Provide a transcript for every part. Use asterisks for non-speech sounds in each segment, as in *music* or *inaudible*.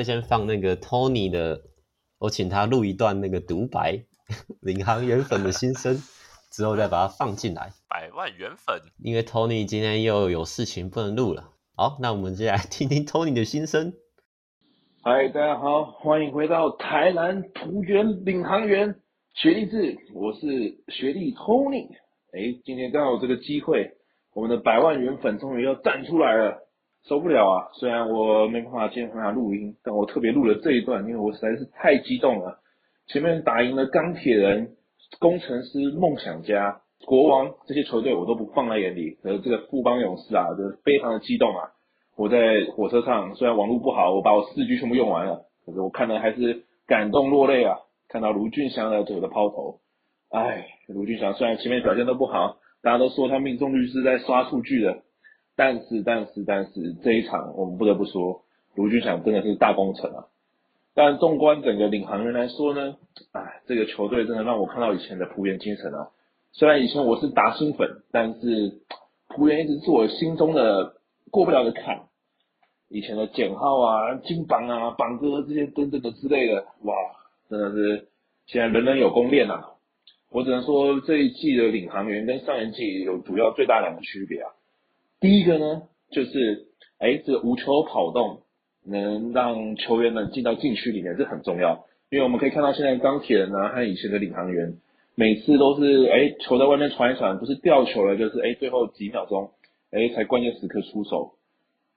会先放那个 Tony 的，我请他录一段那个独白，领航员粉的心声，之后再把它放进来。百万元粉，因为 Tony 今天又有事情不能录了。好，那我们接下来听听 Tony 的心声。嗨，大家好，欢迎回到台南璞园领航员学弟制，我是学弟 Tony。哎，今天刚好有这个机会，我们的百万元粉终于要站出来了，受不了啊！虽然我没办法今天和他录音，但我特别录了这一段，因为我实在是太激动了。前面打赢了钢铁人、工程师、梦想家。国王这些球队我都不放在眼里，可是这个富邦勇士啊，就是非常的激动啊！我在火车上，虽然网络不好，我把我四 G 全部用完了，可是我看的还是感动落泪啊！看到卢俊祥的这个抛投，哎，卢俊祥虽然前面表现都不好，大家都说他命中率是在刷数据的，但是但是但是这一场我们不得不说，卢峻翔真的是大功臣啊！但纵观整个领航员来说呢，哎，这个球队真的让我看到以前的浦原精神啊！虽然以前我是达新粉，但是浦原一直是我心中的过不了的坎。以前的简浩啊、金榜啊、榜哥这些等等的之类的，哇，真的是现在人人有功练呐。我只能说这一季的领航员跟上一季有主要最大两个区别啊。第一个呢，就是哎，这个无球跑动能让球员们进到禁区里面，这很重要，因为我们可以看到现在钢铁人啊和以前的领航员。每次都是哎，球在外面传一传，不是掉球了，就是哎，最后几秒钟，哎，才关键时刻出手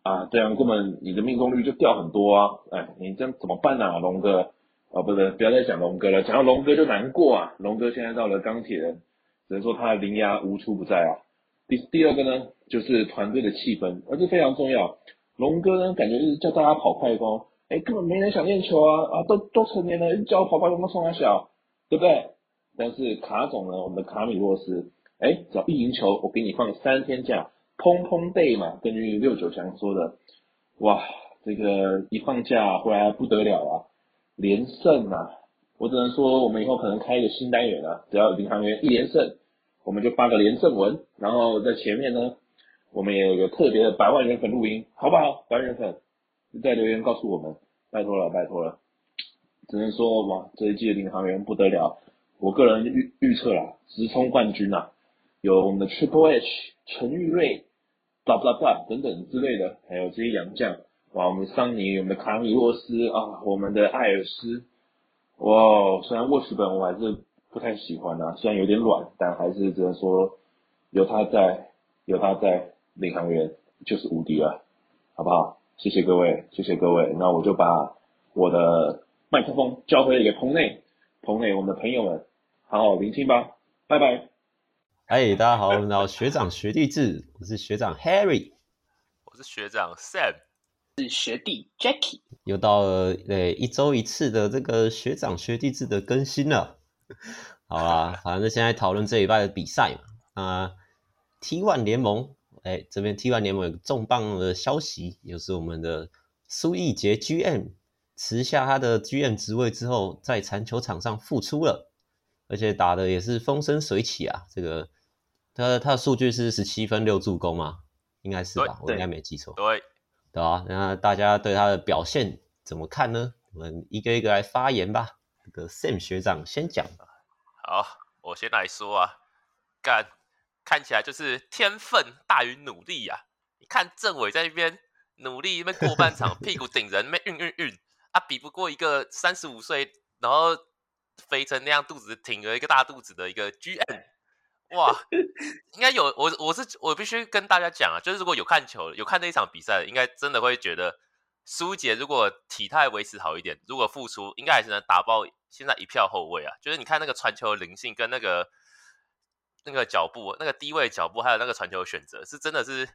啊，这样根本你的命中率就掉很多啊，哎，你这样怎么办、啊，龙哥？哦，不是，不要再讲龙哥了，讲到龙哥就难过啊。龙哥现在到了钢铁人，只能说他的灵压无处不在啊。第第二个呢，就是团队的气氛，而这非常重要。龙哥呢，感觉就是叫大家跑快攻，哎，根本没人想练球啊，啊，都都成年了，叫我跑快攻，冲三小，对不对？但是卡总呢，我们的卡米洛斯，哎，只要一赢球，我给你放三天假，砰砰 day 嘛，根据六九强说的，哇，这个一放假回来不得了啊，连胜啊，我只能说我们以后可能开一个新单元啊，只要领航猿一连胜，我们就发个连胜文，然后在前面呢，我们也有个特别的百万人粉录音，好不好？百万人粉在留言告诉我们，拜托了，拜托了，只能说哇，这一季的领航员不得了。我个人预预测啦，直冲冠军啊，有我们的 Triple H 陈玉瑞，blah blah blah 等等之类的，还有这些洋将，哇，我们桑尼，我们的卡米洛斯啊，我们的艾尔斯，哇，虽然沃斯本我还是不太喜欢啊，虽然有点软，但还是只能说有他在，有他在，领航员就是无敌了，好不好？谢谢各位，谢谢各位，那我就把我的麦克风交回给棚内，棚内我们的朋友们。好好聆听吧，拜拜。嗨，大家好，我们学长学弟制，我是学长 Harry，我是学长 Sam，是学弟 Jackie。又到了呃一周一次的这个学长学弟制的更新了。好啦，反正现在讨论这礼拜的比赛嘛。啊，T1 联盟，哎，这边 T1 联盟有个重磅的消息，也就是我们的苏奕杰 GM 辞下他的 GM 职位之后，在篮球场上复出了。而且打的也是风生水起啊！这个他他的数据是十七分六助攻嘛？应该是吧，我应该没记错。对，对啊，那大家对他的表现怎么看呢？我们一个一个来发言吧。这个 Sam 学长先讲吧。好，我先来说啊，干看起来就是天分大于努力啊！你看政委在那边努力，那边过半场屁股顶人，那边运运运，啊，比不过一个三十五岁，然后。肥成那样，肚子挺着一个大肚子的一个 GM，哇，应该有我，我是我必须跟大家讲啊，就是如果有看球，有看那一场比赛，应该真的会觉得苏杰如果体态维持好一点，如果复出，应该还是能打爆现在一票后卫啊。就是你看那个传球灵性跟那个那个脚步，那个低位脚步，还有那个传球选择，是真的是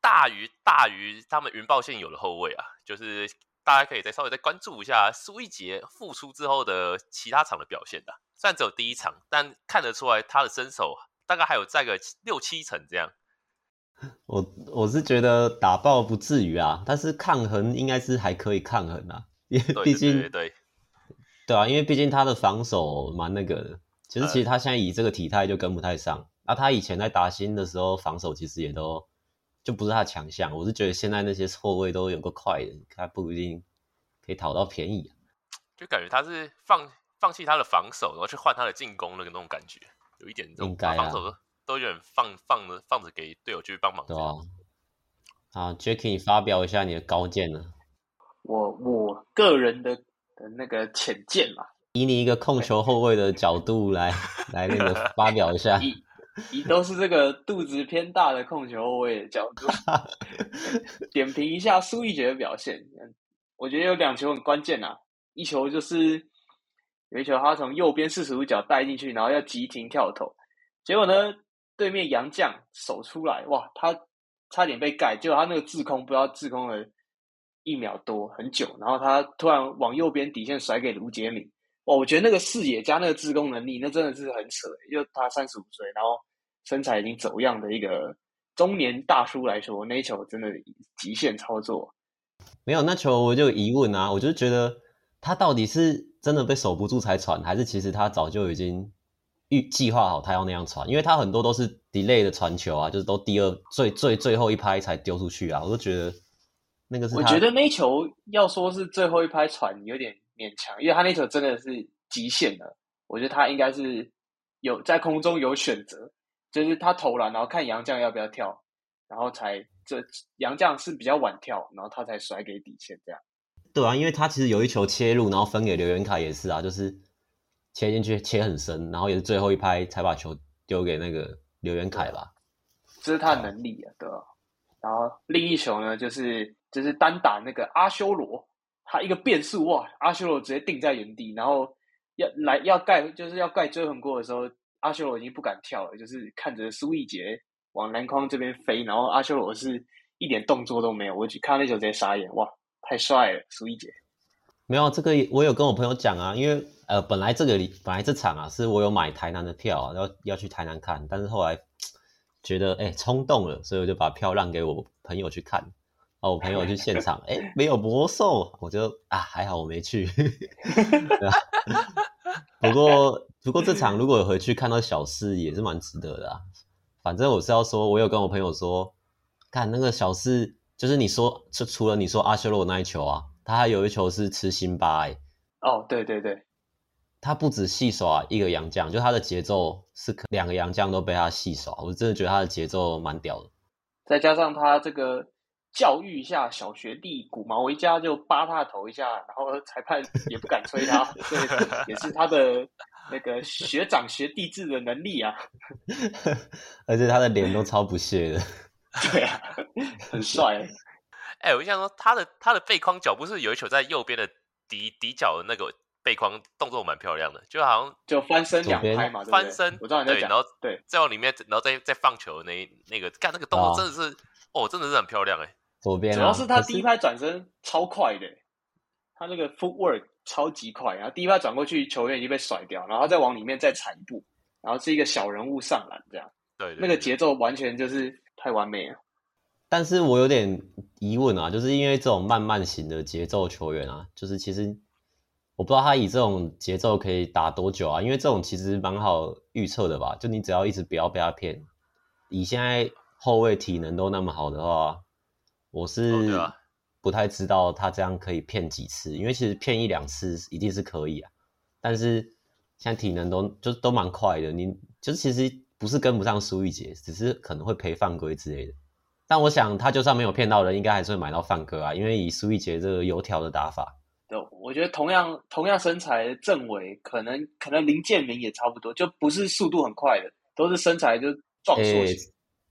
大于大于他们云豹现有的后卫啊，就是。大家可以再稍微再关注一下苏一杰复出之后的其他场的表现的，虽然只有第一场，但看得出来他的身手大概还有在个六七成这样。*laughs* 我我是觉得打爆不至于啊，但是抗衡应该是还可以抗衡啊，因为毕竟对对，对，对啊，因为毕竟他的防守蛮那个的，其实其实他现在以这个体态就跟不太上，那、他以前在达新的时候防守其实也都。就不是他强项，我是觉得现在那些后卫都有个快的，他不一定可以讨到便宜，就感觉他是放放弃他的防守，然后去换他的进攻那个那种感觉，有一点这种应该啊，防守都有点放放着放着给队友去帮忙。对啊，啊，Jacky，你发表一下你的高见呢？我我个人的的那个浅见嘛，以你一个控球后卫的角度来来那个发表一下。*laughs* 以以都是这个肚子偏大的控球后卫的角度 *laughs* 点评一下苏奕杰的表现。我觉得有两球很关键啊，一球就是有一球他从右边四十五角带进去，然后要急停跳投，结果呢，对面杨将手出来，哇，他差点被盖，结果他那个滞空不知道滞空了一秒多很久，然后他突然往右边底线甩给卢杰敏，哇，我觉得那个视野加那个自攻能力，那真的是很扯，就他三十五岁，然后身材已经走样的一个中年大叔来说，那一球真的极限操作。没有那球，我就有疑问啊！我就觉得他到底是真的被守不住才传，还是其实他早就已经预计划好他要那样传？因为他很多都是 delay 的传球啊，就是都第二最最最后一拍才丢出去啊！我就觉得那个是，我觉得那球要说是最后一拍传有点勉强，因为他那球真的是极限了。我觉得他应该是有在空中有选择，就是他投篮，然后看杨绛要不要跳，然后才。这杨绛是比较晚跳，然后他才甩给底线这样。对啊，因为他其实有一球切入，然后分给刘元凯也是啊，就是切进去切很深，然后也是最后一拍才把球丢给那个刘元凯吧。这是他的能力啊，对吧？然后另一球呢，就是就是单打那个阿修罗，他一个变速哇，阿修罗直接定在原地，然后要来要盖就是要盖追横过的时候，阿修罗已经不敢跳了，就是看着苏奕杰。往篮筐这边飞，然后阿修罗是一点动作都没有，我去看那球直接傻眼，哇，太帅了，苏奕杰。没有这个，我有跟我朋友讲啊，因为呃，本来这个里本来这场啊，是我有买台南的票啊，要要去台南看，但是后来觉得哎冲动了，所以我就把票让给我朋友去看，然后我朋友去现场，哎没有魔兽，我就啊还好我没去。*laughs* 不过不过这场如果回去看到小四也是蛮值得的啊。反正我是要说，我有跟我朋友说，看那个小四，就是你说，就除了你说阿修罗那一球啊，他还有一球是吃辛巴哎。哦，对对对，他不止戏耍一个洋将，就他的节奏是两个洋将都被他戏耍，我真的觉得他的节奏蛮屌的。再加上他这个教育一下小学弟古毛维佳，就扒他的头一下，然后裁判 *laughs* 也不敢吹他，所以 *laughs* 也是他的。那个学长学弟制的能力啊，*laughs* 而且他的脸都超不屑的。对啊，很帅。哎、欸，我想说，他的他的背框脚不是有一球在右边的底底角的那个背框动作蛮漂亮的，就好像就翻身两拍嘛，翻身。我知道你在讲。然后对，再往里面，然后再再放球那那个干那个动作真的是哦，哦，真的是很漂亮哎。左边、啊，主要是他第一拍转身超快的，他那个 footwork。超级快，然后第一拍转过去，球员已经被甩掉，然后再往里面再踩一步，然后是一个小人物上篮，这样，对，对，对，那个节奏完全就是太完美了。但是我有点疑问啊，就是因为这种慢慢型的节奏球员啊，就是其实我不知道他以这种节奏可以打多久啊，因为这种其实蛮好预测的吧，就你只要一直不要被他骗，以现在后卫体能都那么好的话，我是。Oh, 不太知道他这样可以骗几次，因为其实骗一两次一定是可以啊。但是现在体能都就都蛮快的，你就是其实不是跟不上苏玉杰，只是可能会赔犯规之类的。但我想他就算没有骗到人，应该还是会买到犯规啊，因为以苏玉杰这个油条的打法，对，我觉得同样同样身材的郑伟，可能可能林建明也差不多，就不是速度很快的，都是身材就壮硕型。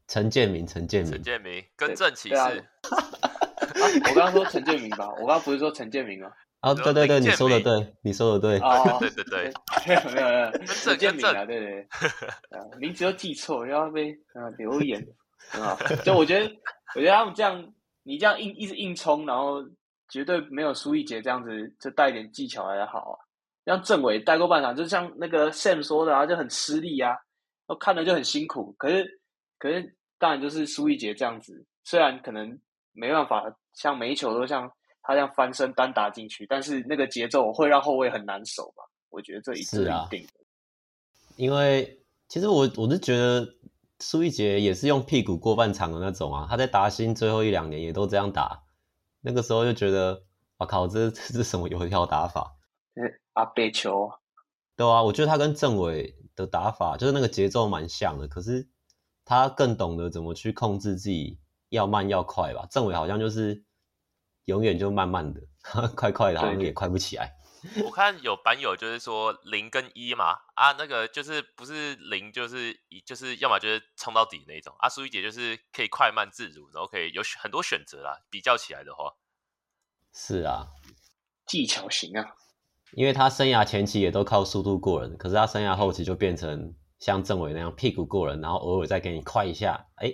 陈、欸、建明，陈建明，陈建明跟郑骑士。啊、*laughs* 我刚刚说陈建明吧，我刚刚不是说陈建明吗？啊，*laughs* 对对对，你说的对，你说的对，哦，*laughs* 对对对，没有没有没有，陈建明啊，对对对，名字都记错，然后被啊留言啊，就我觉得，我觉得他们这样，你这样硬一直硬冲，然后绝对没有苏一杰这样子，就带一点技巧还好啊。像郑伟带过半场，就像那个 Sam 说的啊，就很吃力啊，我看着就很辛苦。可是可是当然就是苏奕杰这样子，虽然可能。没办法，像每一球都像他这样翻身单打进去，但是那个节奏会让后卫很难守吧？我觉得这一是一定的。因为其实我我是觉得苏奕杰也是用屁股过半场的那种啊，他在达新最后一两年也都这样打，那个时候就觉得我靠，这这是什么油条打法？*laughs* 阿贝球，对啊，我觉得他跟郑伟的打法就是那个节奏蛮像的，可是他更懂得怎么去控制自己要慢要快吧。政委好像就是永远就慢慢的，*laughs* 快快的，好像也快不起来。我看有版友就是说零跟一嘛，啊，那个就是不是零就是一，就是要么就是冲到底那一种。啊，苏一姐就是可以快慢自如，然后可以有很多选择啦。比较起来的话，是啊，技巧型啊。因为他生涯前期也都靠速度过人，可是他生涯后期就变成像政委那样屁股过人，然后偶尔再给你快一下，哎，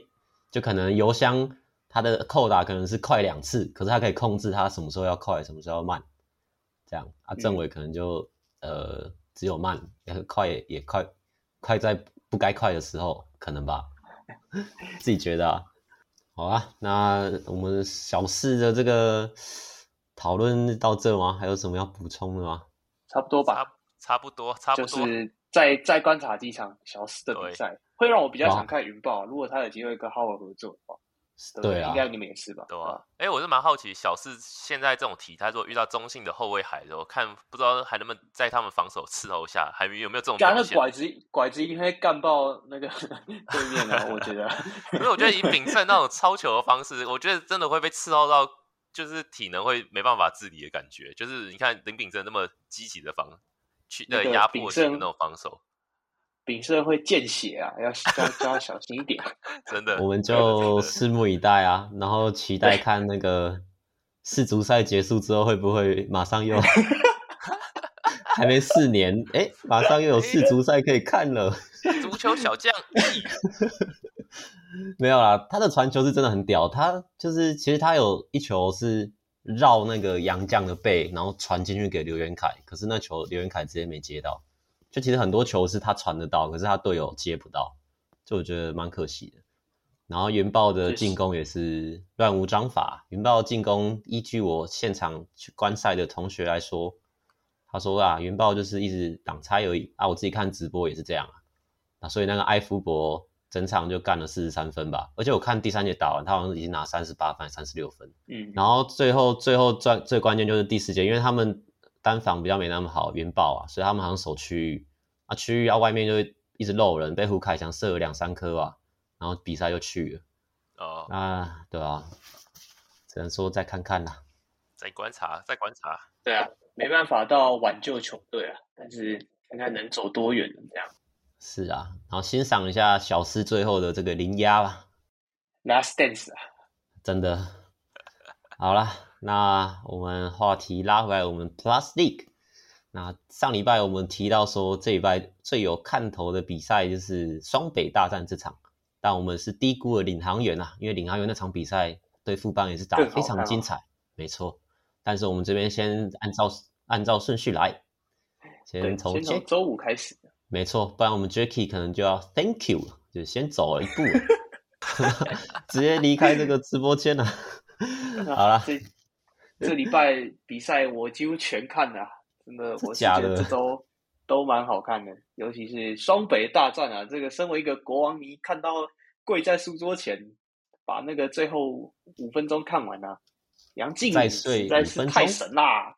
就可能油箱它的扣打可能是快两次，可是它可以控制它什么时候要快，什么时候要慢，这样啊，政委可能就、嗯、呃只有慢，也快也快，快在不该快的时候可能吧，*laughs* 自己觉得啊，好啊，那我们小四的这个。讨论到这吗？还有什么要补充的吗？差不多吧，差差不多，差不多。就是再再观察几场小四的比赛，会让我比较想看云豹。如果他有机会跟浩尔合作的话，对啊，应该你们也是吧？对啊。哎，我是蛮好奇，小四现在这种体态，如果遇到中性的后卫海的时候，看不知道还能不能在他们防守伺候下，还有没有这种？干那拐子，拐子应该干爆那个 *laughs* 对面的，我觉得。*laughs* 因为我觉得以秉胜那种超球的方式，我觉得真的会被伺候到。就是体能会没办法自理的感觉，就是你看林秉胜那么积极的防去的压迫性的那种防守，秉胜会见血啊，要要要小心一点。*laughs* 真的，我们就拭目以待啊，然后期待看那个世足赛结束之后会不会马上又 *laughs* 还没四年，哎、欸，马上又有世足赛可以看了。*laughs* 足球小将。没有啦，他的传球是真的很屌。他就是其实他有一球是绕那个杨绛的背，然后传进去给刘元凯，可是那球刘元凯直接没接到。就其实很多球是他传得到，可是他队友接不到，就我觉得蛮可惜的。然后云豹的进攻也是乱无章法。云豹进攻，依据我现场去观赛的同学来说，他说啊，云豹就是一直挡拆而已啊。我自己看直播也是这样啊。啊，所以那个艾夫伯。整场就干了四十三分吧，而且我看第三节打完，他好像已经拿三十八分、三十六分。嗯，然后最后最后最最关键就是第四节，因为他们单防比较没那么好，云豹啊，所以他们好像守区域啊，区域啊外面就一直漏人，被胡凯翔射了两三颗吧，然后比赛就去了。哦，啊，对啊，只能说再看看啦，再观察，再观察。对啊，没办法到挽救球队啊，但是看看能走多远这样。是啊，然后欣赏一下小四最后的这个零压吧，Last Dance 啊，真的，好了，那我们话题拉回来，我们 Plus League，那上礼拜我们提到说这礼拜最有看头的比赛就是双北大战这场，但我们是低估了领航员啊，因为领航员那场比赛对富邦也是打得非常精彩，没错，但是我们这边先按照按照顺序来，先从先从周五开始。没错，不然我们 Jacky 可能就要 Thank you，就先走了一步，*laughs* 直接离开这个直播间了。*laughs* 好了，这这礼拜比赛我几乎全看了，真的，*laughs* 我觉得这周都蛮好看的，尤其是双北大战啊！这个身为一个国王迷，看到跪在书桌前，把那个最后五分钟看完啊，杨敬敏实在是太神啦！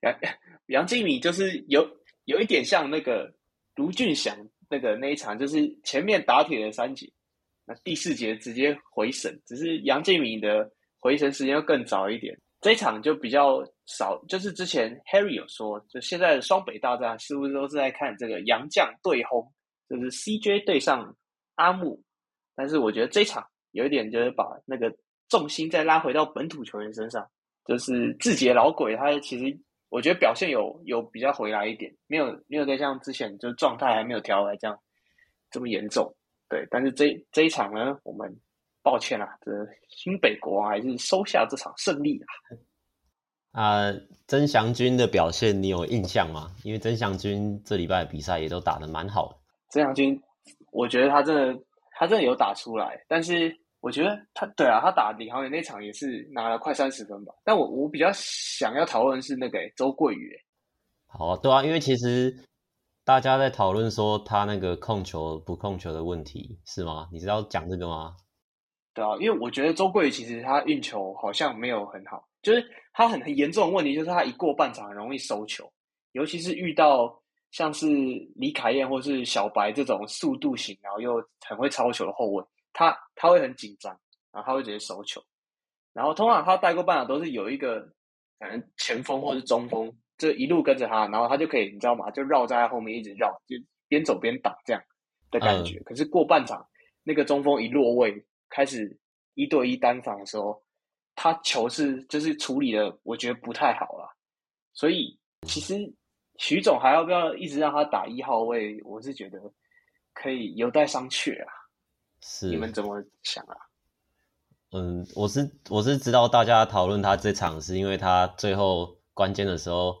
杨杨敬宇就是有有一点像那个。卢俊祥那个那一场就是前面打铁的三节，那第四节直接回神，只是杨敬敏的回神时间要更早一点。这一场就比较少，就是之前 Harry 有说，就现在的双北大战似乎都是在看这个杨将对轰，就是 CJ 对上阿木。但是我觉得这一场有一点就是把那个重心再拉回到本土球员身上，就是志杰老鬼他其实。我觉得表现有有比较回来一点，没有没有再像之前就是状态还没有调回来这样这么严重，对。但是这这一场呢，我们抱歉啦，这新北国王还是收下这场胜利啊。啊、呃，曾祥军的表现你有印象吗？因为曾祥军这礼拜的比赛也都打得蛮好的。曾祥军，我觉得他真的他真的有打出来，但是。我觉得他对啊，他打领航员那场也是拿了快三十分吧。但我我比较想要讨论是那个周桂宇。好啊，对啊，因为其实大家在讨论说他那个控球不控球的问题是吗？你知道讲这个吗？对啊，因为我觉得周桂宇其实他运球好像没有很好，就是他很很严重的问题，就是他一过半场很容易收球，尤其是遇到像是李凯燕或是小白这种速度型，然后又很会抄球的后卫，他他会很紧张，然后他会直接收球。然后通常他带过半场都是有一个反正前锋或是中锋，就一路跟着他，然后他就可以你知道吗？就绕在他后面一直绕，就边走边打这样的感觉。嗯、可是过半场那个中锋一落位，开始一对一单防的时候，他球是就是处理的，我觉得不太好了。所以其实徐总还要不要一直让他打一号位？我是觉得可以有待商榷啊。是你们怎么想啊？嗯，我是我是知道大家讨论他这场是因为他最后关键的时候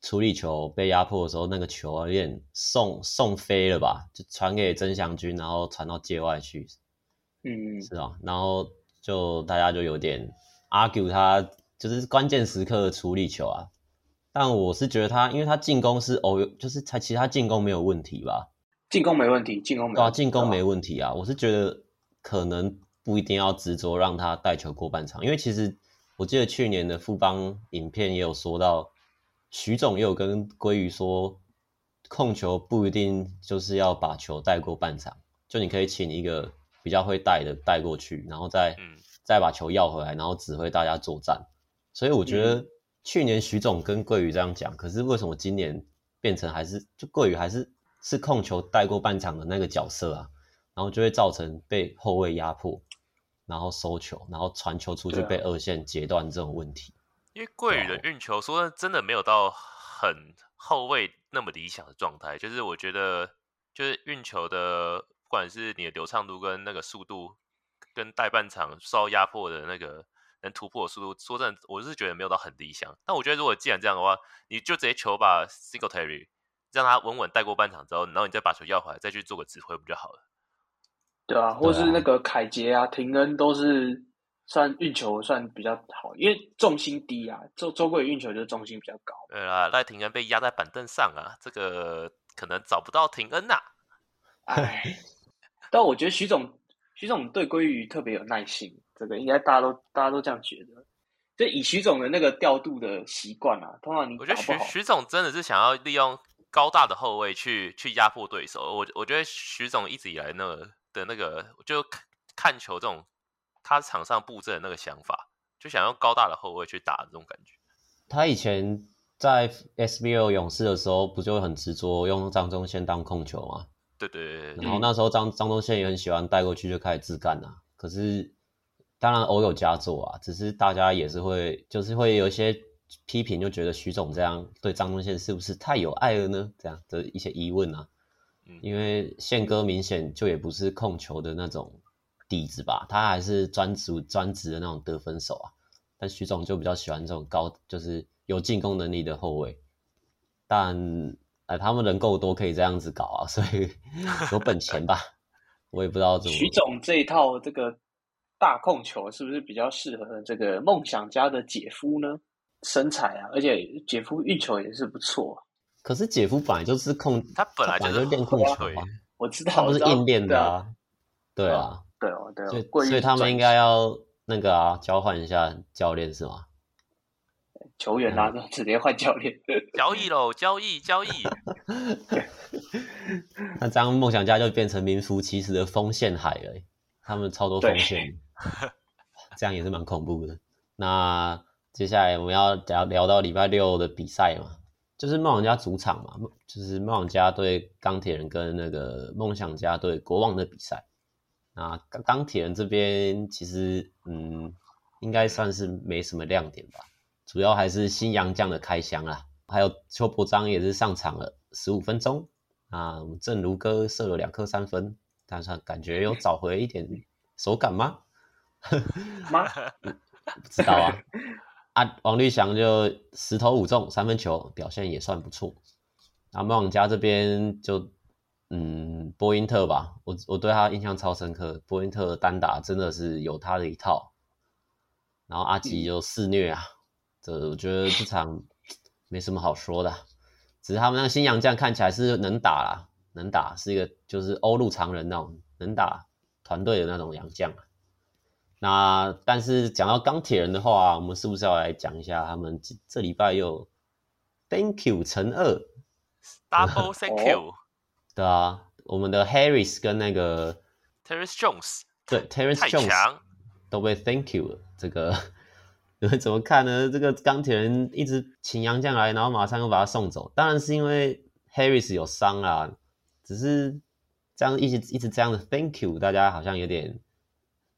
处理球被压迫的时候，那个球有点送送飞了吧，就传给曾祥军，然后传到界外去。嗯，是啊，然后就大家就有点 argue 他就是关键时刻的处理球啊。但我是觉得他，因为他进攻是哦，就是他其他进攻没有问题吧？进攻没问题，进攻没问题。对啊，进攻没问题啊。我是觉得可能。不一定要执着让他带球过半场，因为其实我记得去年的富邦影片也有说到，徐总也有跟鲑鱼说，控球不一定就是要把球带过半场，就你可以请一个比较会带的带过去，然后再、嗯、再把球要回来，然后指挥大家作战。所以我觉得去年徐总跟桂鱼这样讲，可是为什么今年变成还是就桂鱼还是是控球带过半场的那个角色啊？然后就会造成被后卫压迫。然后收球，然后传球出去被二线截断这种问题。因为桂宇的运球说真的没有到很后卫那么理想的状态，就是我觉得就是运球的，不管是你的流畅度跟那个速度，跟带半场受压迫的那个能突破的速度，说真的，我是觉得没有到很理想。但我觉得如果既然这样的话，你就直接球把 Singletary 让他稳稳带过半场之后，然后你再把球要回来，再去做个指挥不就好了？对啊，或是那个凯杰啊、廷恩都是算运球算比较好，因为重心低啊。周周桂宇运球就是重心比较高。对啊，赖廷恩被压在板凳上啊，这个可能找不到廷恩呐、啊。哎，但我觉得徐总徐总对鲑鱼特别有耐心，这个应该大家都大家都这样觉得。就以徐总的那个调度的习惯啊，通常你我觉得徐徐总真的是想要利用高大的后卫去去压迫对手。我我觉得徐总一直以来那个。的那个就看看球这种，他场上布阵的那个想法，就想用高大的后卫去打这种感觉。他以前在 SBL 勇士的时候，不就很执着用张忠宪当控球吗？对对对，对。然后那时候张张忠宪也很喜欢带过去就开始自干啊。可是当然偶有佳作啊，只是大家也是会就是会有一些批评，就觉得徐总这样对张东宪是不是太有爱了呢？这样的一些疑问啊。因为宪哥明显就也不是控球的那种底子吧，他还是专职专职的那种得分手啊。但徐总就比较喜欢这种高，就是有进攻能力的后卫。但哎，他们人够多，可以这样子搞啊，所以 *laughs* 有本钱吧？我也不知道怎么。徐总这一套这个大控球是不是比较适合这个梦想家的姐夫呢？身材啊，而且姐夫运球也是不错。可是姐夫本来就是控，他本来就是练控球啊，我知道，他不是硬练的啊，对啊，对哦，对哦，所以所以他们应该要那个啊，交换一下教练是吗？球员啊，*laughs* 直接换教练，交易喽，交易交易。*laughs* 那这样梦想家就变成名副其实的锋线海了，他们超多锋线，*laughs* 这样也是蛮恐怖的。那接下来我们要聊聊到礼拜六的比赛嘛。就是梦想家主场嘛，就是梦想家对钢铁人跟那个梦想家对国王的比赛。那钢铁人这边其实嗯，应该算是没什么亮点吧，主要还是新洋将的开箱啦，还有邱伯章也是上场了十五分钟啊，正如哥射了两颗三分，但是感觉有找回一点手感吗？吗？不知道啊。啊，王律翔就十投五中三分球，表现也算不错。那梦想家这边就，嗯，波因特吧，我我对他印象超深刻。波因特单打真的是有他的一套。然后阿吉就肆虐啊，这我觉得这场没什么好说的。只是他们那个新洋将看起来是能打啦，能打是一个就是欧陆常人那种能打团队的那种洋将。那但是讲到钢铁人的话，我们是不是要来讲一下他们这这礼拜又 Thank you 乘二 Double *laughs* Thank you，对啊，我们的 Harris 跟那个 Terrence Jones，对 Terrence Jones 都被 Thank you 了。这个 *laughs* 你们怎么看呢？这个钢铁人一直请杨将来，然后马上又把他送走，当然是因为 Harris 有伤啊，只是这样一直一直这样的 Thank you，大家好像有点。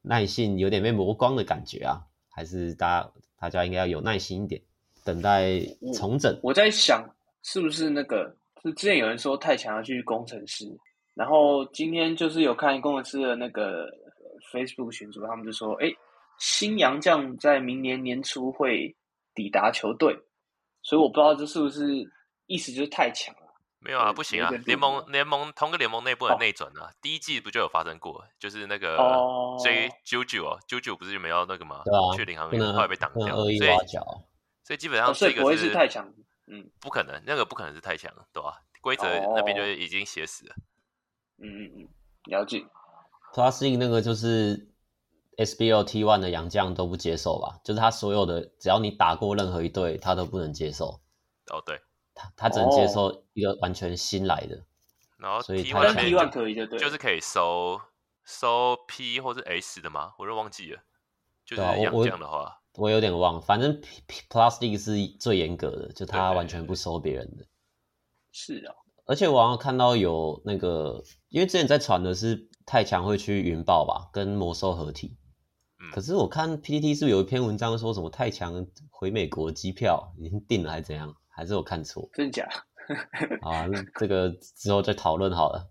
耐性有点被磨光的感觉啊，还是大家大家应该要有耐心一点，等待重整。我，我在想，是不是那个？是之前有人说太强要去工程师，然后今天就是有看工程师的那个 Facebook 群组，他们就说，哎，新洋将在明年年初会抵达球队，所以我不知道这是不是意思就是太强了。没有啊，不行啊！联盟联盟同个联盟内部的内转啊，第一季不就有发生过？就是那个 J JoJo 哦，JoJo 不是没有那个吗？对啊，去领航员后来被挡掉，所以所以基本上这个不会是太强，嗯，不可能，那个不可能是太强，对吧？规则那边就已经写死了。嗯嗯嗯，了解。Plus 那个就是 SBL T1 的洋将都不接受吧？就是他所有的，只要你打过任何一队，他都不能接受。哦，对。他只能接受一个完全新来的，然后所以 T1 可以就对，就是可以收收 P 或者 S 的吗？我都忘记了。就是这样的话，我有点忘。反正 Plus League 是最严格的，就他完全不收别人的。是啊，而且我好像看到有那个，因为之前在传的是太强会去云豹吧，跟魔兽合体。可是我看 PPT 是不是有一篇文章说什么太强回美国机票已经订了，还是怎样？还是我看错？真假？啊，*laughs* 这个之后再讨论好了。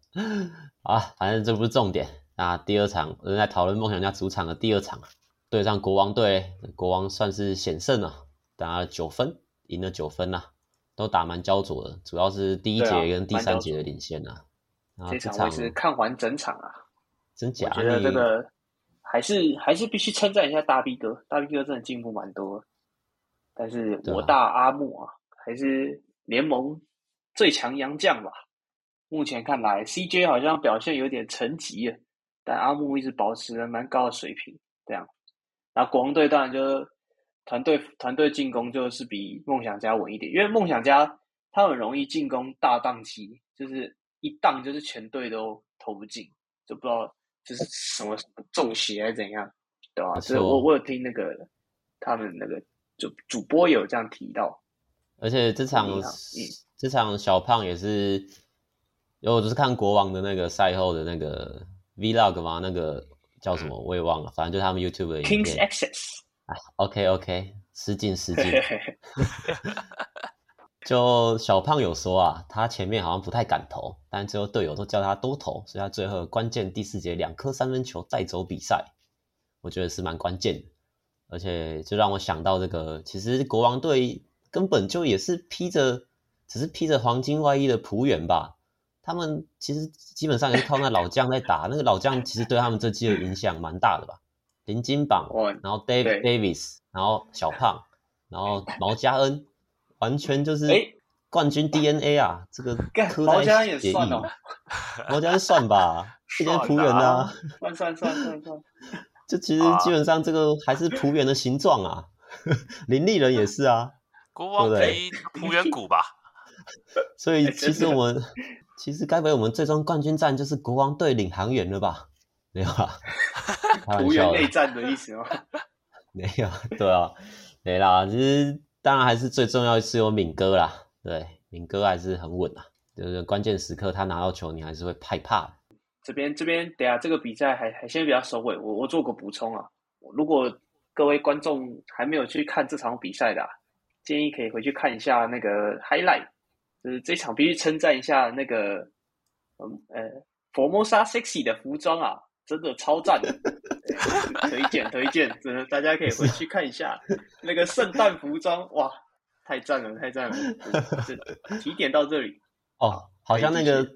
啊，反正这不是重点。那第二场，我们在讨论梦想家主场的第二场，对上国王队，国王算是险胜啊，打了九分，赢了九分呐、啊，都打蛮焦灼的。主要是第一节跟第三节的领先呐、啊。啊、这场我是看完整场啊，真假？我觉得这个还是还是必须称赞一下大 B 哥，大 B 哥真的进步蛮多。但是我大阿木啊。还是联盟最强洋将吧。目前看来，CJ 好像表现有点沉寂了，但阿木一直保持了蛮高的水平。这样，那国王队当然就团队团队进攻就是比梦想家稳一点，因为梦想家他很容易进攻大档期，就是一档就是全队都投不进，就不知道就是什么什么中邪还是怎样，对吧？所以我我有听那个他们那个就主播有这样提到。而且这场、嗯、这场小胖也是，因为我就是看国王的那个赛后的那个 vlog 嘛，那个叫什么我也忘了，反正就是他们 YouTube 的影片。Kings Access。啊，OK OK，失敬失敬。*laughs* 就小胖有说啊，他前面好像不太敢投，但最后队友都叫他多投，所以他最后关键第四节两颗三分球带走比赛，我觉得是蛮关键的。而且就让我想到这个，其实国王队。根本就也是披着，只是披着黄金外衣的仆员吧。他们其实基本上也是靠那老将在打，那个老将其实对他们这季的影响蛮大的吧。林金榜，然后 Dave Davis，然后小胖，然后毛嘉恩，完全就是冠军 DNA 啊！这个 *laughs* 毛嘉恩也算哦，毛嘉恩算吧，毕竟璞园啊，算算算算算，*laughs* 这其实基本上这个还是璞园的形状啊。*laughs* 林立人也是啊。国王可以璞园股吧，*laughs* 所以其实我们其实该不会我们最终冠军战就是国王队领航员了吧？没有啊，璞园内战的意思吗？没有，对啊，没啦。其实当然还是最重要的是有敏哥啦，对，敏哥还是很稳啊，就是关键时刻他拿到球，你还是会害怕。这边这边，等下这个比赛还还先比较收尾，我我做个补充啊，如果各位观众还没有去看这场比赛的啊。建议可以回去看一下那个 highlight，就是这场必须称赞一下那个，嗯呃，Formosa Sexy 的服装啊，真的超赞的，*laughs* 推荐推荐，真的大家可以回去看一下 *laughs* 那个圣诞服装，哇，太赞了太赞了，提点到这里哦，好像那个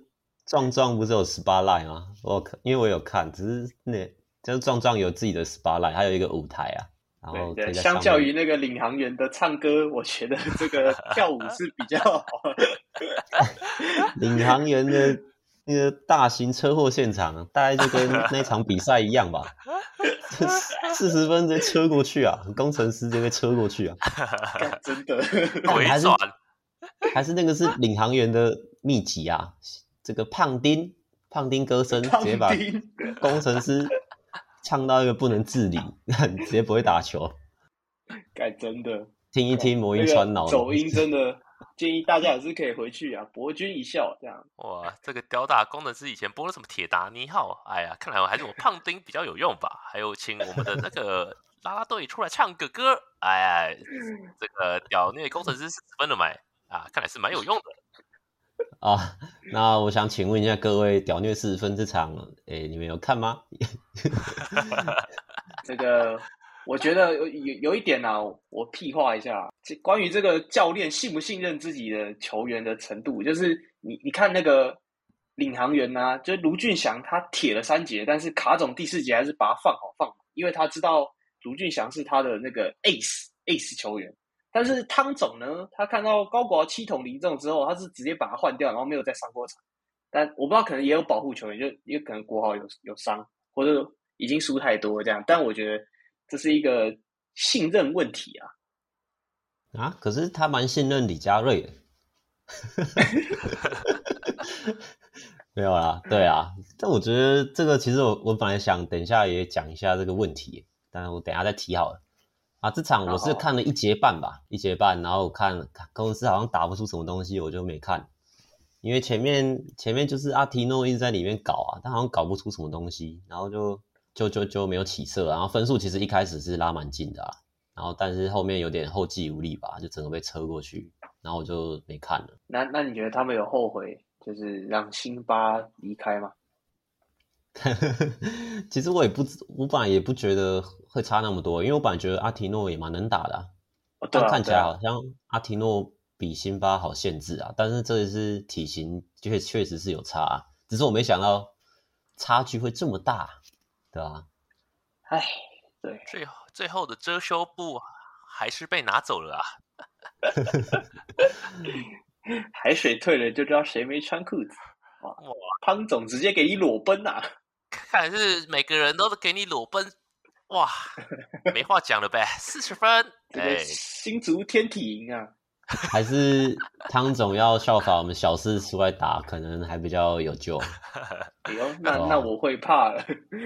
壮壮不是有 spotlight 吗？我因为我有看，只是那就是壮壮有自己的 spotlight，还有一个舞台啊。对对，相较于那个领航员的唱歌，我觉得这个 *laughs* 跳舞是比较好。*laughs* *laughs* 领航员的那个大型车祸现场，大概就跟那场比赛一样吧。四十分直接车过去啊，工程师直接被车过去啊，真的，还是还是那个是领航员的秘籍啊，这个胖丁胖丁歌声直接把工程师唱到一个不能自理，*laughs* 直接不会打球。改真的，听一听魔音传脑，走音真的。建议大家也是可以回去啊，博君一笑这样。哇，这个雕大工程师以前播了什么铁达尼号？哎呀，看来我还是我胖丁比较有用吧。还有请我们的那个啦啦队出来唱个歌。哎呀，这个屌虐工程师四十分的买？啊，看来是蛮有用的。啊，*laughs* 那我想请问一下各位，屌虐四十分这场，哎，你们有看吗？*laughs* 这个。我觉得有有有一点呢、啊，我屁话一下，关于这个教练信不信任自己的球员的程度，就是你你看那个领航员呐、啊，就卢俊祥他铁了三节，但是卡总第四节还是把他放好放，因为他知道卢俊祥是他的那个 ace ace 球员，但是汤总呢，他看到高国豪七统离中之后，他是直接把他换掉，然后没有再上过场，但我不知道可能也有保护球员，就也可能国豪有有伤，或者已经输太多这样，但我觉得。这是一个信任问题啊！啊，可是他蛮信任李佳瑞的。*laughs* 没有啦，对啊，但我觉得这个其实我我本来想等一下也讲一下这个问题，但是我等下再提好了。啊，这场我是看了一节半吧，一节半，然后我看公司好像打不出什么东西，我就没看，因为前面前面就是阿提诺一直在里面搞啊，他好像搞不出什么东西，然后就。就就就没有起色，然后分数其实一开始是拉蛮近的啊，然后但是后面有点后继无力吧，就整个被车过去，然后我就没看了。那那你觉得他们有后悔，就是让辛巴离开吗？*laughs* 其实我也不，我本来也不觉得会差那么多，因为我本来觉得阿提诺也蛮能打的啊，哦，对啊，但看起来好像阿提诺比辛巴好限制啊，但是这也是体型确确实是有差啊，只是我没想到差距会这么大。对啊，哎，对，最后最后的遮羞布还是被拿走了啊！*laughs* 海水退了就知道谁没穿裤子。哇哇，汤总直接给你裸奔啊！看来是每个人都是给你裸奔，哇，没话讲了呗，四十分，*laughs* 哎，新竹天体营啊！*laughs* 还是汤总要效仿我们小四出来打，可能还比较有救。*laughs* 哎呦，那那我会怕了。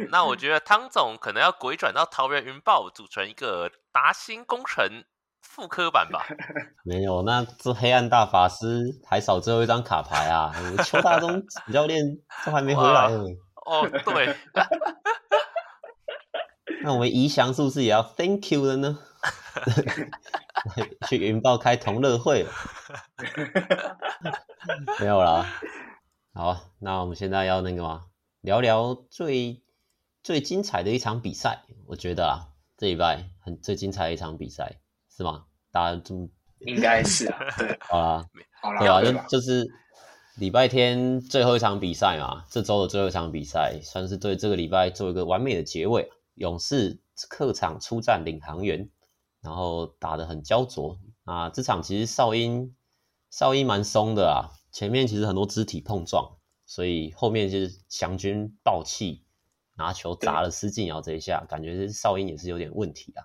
那我觉得汤总可能要鬼转到桃园云豹，组成一个达兴工程复刻版吧。没有，那这黑暗大法师还少最后一张卡牌啊！邱大中教练都还没回来呢。哦，对。*laughs* 那我们宜祥是不是也要 Thank you 了呢？*laughs* 去云豹开同乐会了，没有啦。好，那我们现在要那个嘛？聊聊最最精彩的一场比赛。我觉得啊，这礼拜很最精彩的一场比赛是吗？大家这么应该是啊。对，*laughs* 好啦，好啦，对啊，就就是礼拜天最后一场比赛嘛，这周的最后一场比赛，算是对这个礼拜做一个完美的结尾。勇士客场出战领航员。然后打得很焦灼啊！这场其实哨音哨音蛮松的啊，前面其实很多肢体碰撞，所以后面就是祥军爆气拿球砸了施晋尧这一下，感觉是哨音也是有点问题啊，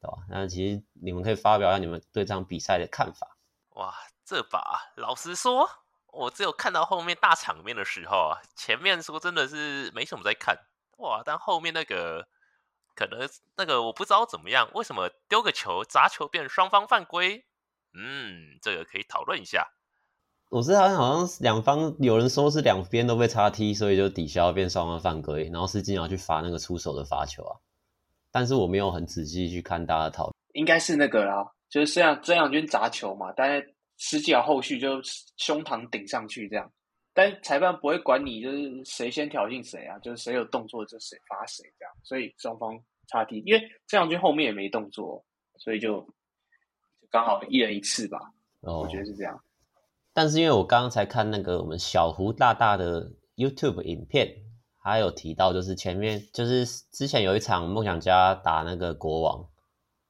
对吧？那其实你们可以发表一下你们对这场比赛的看法。哇，这把老实说，我只有看到后面大场面的时候啊，前面说真的是没什么在看哇，但后面那个。可能那个我不知道怎么样，为什么丢个球砸球变双方犯规？嗯，这个可以讨论一下。我知道好像两方有人说是两边都被插踢，所以就抵消变双方犯规，然后是经常去罚那个出手的罚球啊。但是我没有很仔细去看大家讨论，应该是那个啦，就是这样，军砸球嘛，但是施晋尧后续就胸膛顶上去这样。但裁判不会管你，就是谁先挑衅谁啊，就是谁有动作就谁罚谁这样，所以双方差踢，因为这样就后面也没动作，所以就刚好一人一次吧。哦，我觉得是这样。但是因为我刚刚才看那个我们小胡大大的 YouTube 影片，他有提到就是前面就是之前有一场梦想家打那个国王。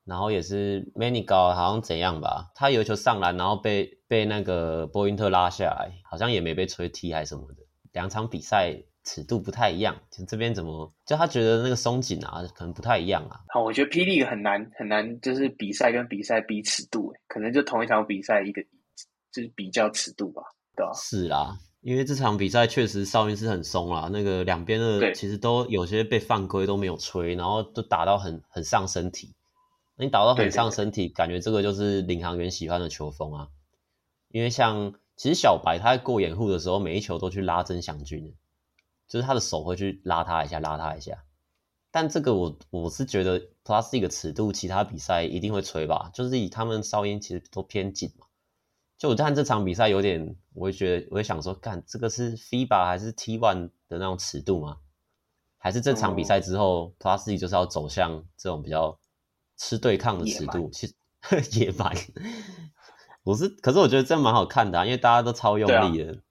然后也是 Manigault 好像怎样吧，他有一球上篮，然后被被那个波因特拉下来，好像也没被吹踢还是什么的。两场比赛尺度不太一样，就这边怎么就他觉得那个松紧啊，可能不太一样啊。好，我觉得霹雳很难很难，就是比赛跟比赛比尺度，可能就同一场比赛一个就是比较尺度吧，对吧？是啦。因为这场比赛确实哨音是很松啦，那个两边的其实都有些被犯规都没有吹，然后都打到很很上身体。你打到很伤身体，感觉这个就是领航员喜欢的球风啊。因为像其实小白他在过掩护的时候，每一球都去拉曾祥军，就是他的手会去拉他一下，拉他一下。但这个我我是觉得 Plus 一个尺度，其他比赛一定会吹吧，就是以他们哨音其实都偏紧嘛。就我看这场比赛有点，我会觉得，我会想说，干这个是 FIBA 还是 T1 的那种尺度吗？还是这场比赛之后，Plus 一就是要走向这种比较吃对抗的尺度？其实 *laughs* 野蛮，我是，可是我觉得这样蛮好看的啊，因为大家都超用力的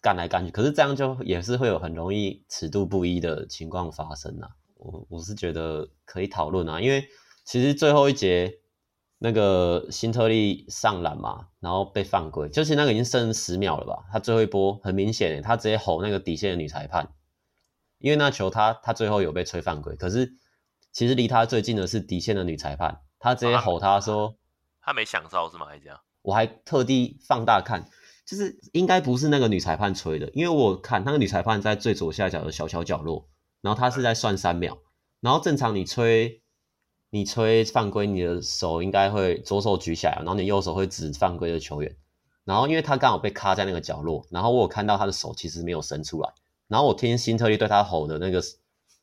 干来干去，可是这样就也是会有很容易尺度不一的情况发生啊。我我是觉得可以讨论啊，因为其实最后一节。那个辛特利上篮嘛，然后被犯规，就是那个已经剩十秒了吧？他最后一波很明显，他直接吼那个底线的女裁判，因为那球他他最后有被吹犯规，可是其实离他最近的是底线的女裁判，他直接吼他说，啊、他，他没想到是吗？还是这样？我还特地放大看，就是应该不是那个女裁判吹的，因为我看那个女裁判在最左下角的小小角落，然后她是在算三秒，然后正常你吹。你吹犯规，你的手应该会左手举起来，然后你右手会指犯规的球员。然后因为他刚好被卡在那个角落，然后我有看到他的手其实没有伸出来。然后我听辛特利对他吼的那个，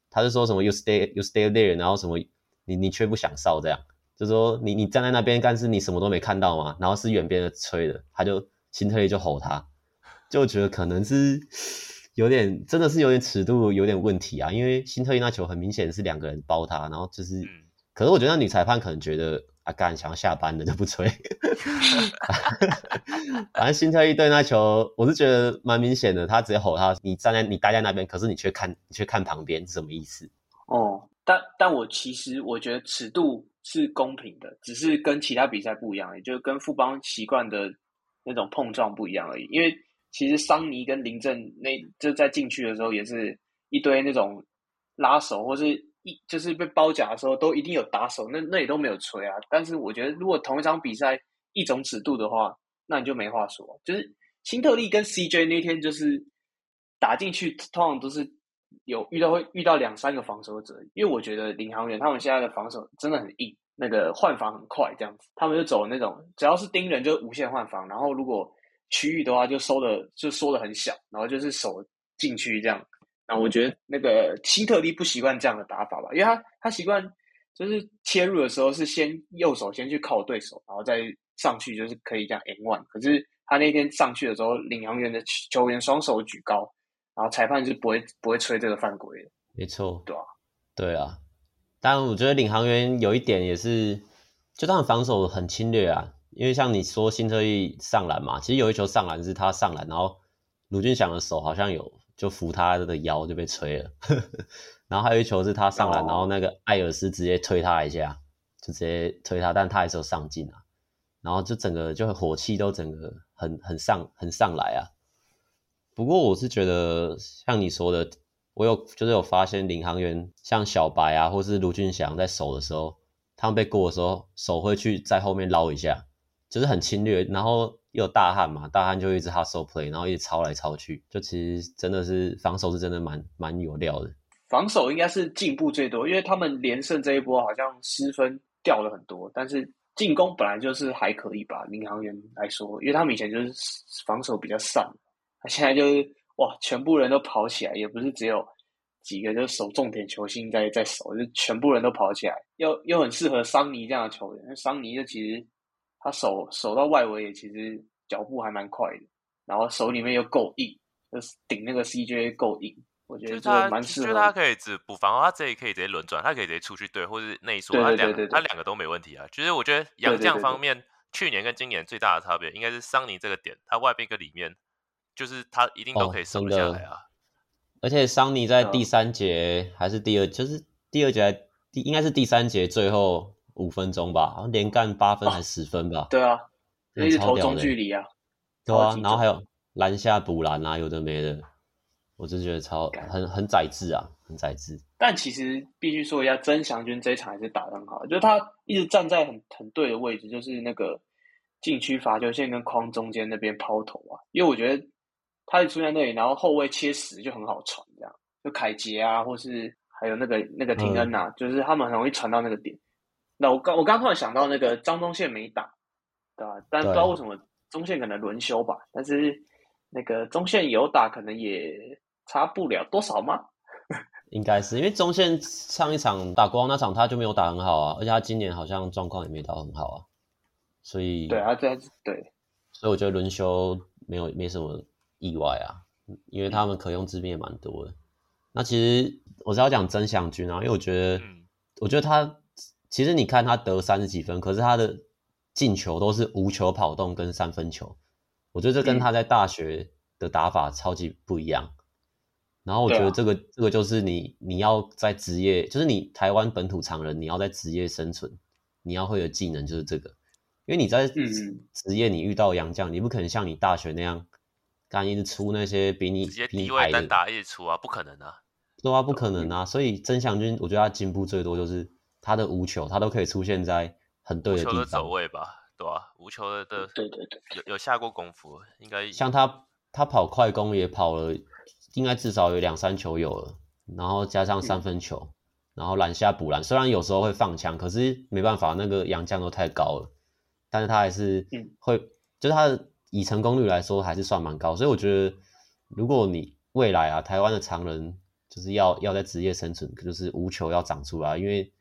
他是说什么 “you stay you stay there”，然后什么你你却不想哨这样，就说你你站在那边，但是你什么都没看到嘛？然后是远边的吹的，他就辛特利就吼他，就觉得可能是有点真的是有点尺度有点问题啊，因为辛特利那球很明显是两个人包他，然后就是。可是我觉得那女裁判可能觉得啊，干想要下班了就不吹。反正新特利对那球，我是觉得蛮明显的，他直接吼他，你站在你待在那边，可是你却看你却看旁边是什么意思？哦，但但我其实我觉得尺度是公平的，只是跟其他比赛不一样，也就是跟富邦习惯的那种碰撞不一样而已。因为其实桑尼跟林振那就在禁区的时候，也是一堆那种拉手或是。一就是被包夹的时候，都一定有打手，那那也都没有吹啊。但是我觉得，如果同一场比赛一种尺度的话，那你就没话说。就是辛特利跟 CJ 那天就是打进去，通常都是有遇到会遇到两三个防守者，因为我觉得领航员他们现在的防守真的很硬，那个换防很快，这样子他们就走那种只要是盯人就无限换防，然后如果区域的话就收的就缩的很小，然后就是守禁区这样。那我觉得那个希特利不习惯这样的打法吧，因为他他习惯就是切入的时候是先右手先去靠对手，然后再上去就是可以这样 N one。可是他那天上去的时候，领航员的球员双手举高，然后裁判是不会不会吹这个犯规的。没错，对啊，对啊。但我觉得领航员有一点也是，就他们防守很侵略啊，因为像你说新特利上篮嘛，其实有一球上篮是他上篮，然后卢俊祥的手好像有。就扶他的腰就被吹了，*laughs* 然后还有一球是他上篮，然后那个艾尔斯直接推他一下，就直接推他，但他还是有上进啊，然后就整个就火气都整个很很上很上来啊。不过我是觉得像你说的，我有就是有发现领航员像小白啊，或是卢俊祥在守的时候，他们被过的时候手会去在后面捞一下，就是很侵略，然后。又有大汉嘛，大汉就一直 hustle play，然后一直抄来抄去，就其实真的是防守是真的蛮蛮有料的。防守应该是进步最多，因为他们连胜这一波好像失分掉了很多，但是进攻本来就是还可以吧。领航员来说，因为他们以前就是防守比较散，他现在就是哇，全部人都跑起来，也不是只有几个就是守重点球星在在守，就全部人都跑起来，又又很适合桑尼这样的球员。桑尼就其实。他手手到外围也其实脚步还蛮快的，然后手里面又够硬，就是顶那个 CJ 够硬，我觉得就蛮适合。就他可以只补防，他这里可以直接轮转，他可以直接出去对，或是内缩，他两他两个都没问题啊。其实我觉得杨将方面，去年跟今年最大的差别应该是桑尼这个点，他外边跟里面就是他一定都可以守下来啊。哦、而且桑尼在第三节还是第二，就是第二节第应该是第三节最后。五分钟吧，连干八分还是十分吧？啊对啊，那是投中距离啊。对啊，然后还有篮下补篮啊，有的没的。我真觉得超很很宰制啊，很宰制。但其实必须说一下，曾祥军这一场还是打得很好，就是他一直站在很很对的位置，就是那个禁区罚球线跟框中间那边抛投啊。因为我觉得他一出现在那里，然后后卫切实就很好传，这样就凯杰啊，或是还有那个那个廷恩啊，嗯、就是他们很容易传到那个点。那我刚我刚突然想到那个张宗宪没打，对吧？但不知道为什么宗宪可能轮休吧，但是那个宗宪有打，可能也。差不了多少吗？*laughs* 应该是因为中线上一场打国王那场他就没有打很好啊，而且他今年好像状况也没到很好啊，所以对啊，这对，所以我觉得轮休没有没什么意外啊，因为他们可用之兵也蛮多的。那其实我是要讲曾祥军啊，因为我觉得，嗯、我觉得他其实你看他得三十几分，可是他的进球都是无球跑动跟三分球，我觉得这跟他在大学的打法超级不一样。然后我觉得这个、啊、这个就是你你要在职业，就是你台湾本土常人，你要在职业生存，你要会的技能就是这个，因为你在职业你遇到洋将，你不可能像你大学那样，干一直出那些比你直接低位单打一直出啊，不可能啊，对啊，不可能啊，所以曾祥军，我觉得他进步最多就是他的无球，他都可以出现在很对的地方，无球的走位吧，对吧、啊？无球的的，对对对，有有下过功夫，应该像他他跑快攻也跑了。应该至少有两三球有了，然后加上三分球，嗯、然后篮下补篮。虽然有时候会放枪，可是没办法，那个洋将都太高了。但是他还是会，嗯、就是他的以成功率来说还是算蛮高。所以我觉得，如果你未来啊，台湾的常人就是要要在职业生存，就是无球要长出来，因为嗯，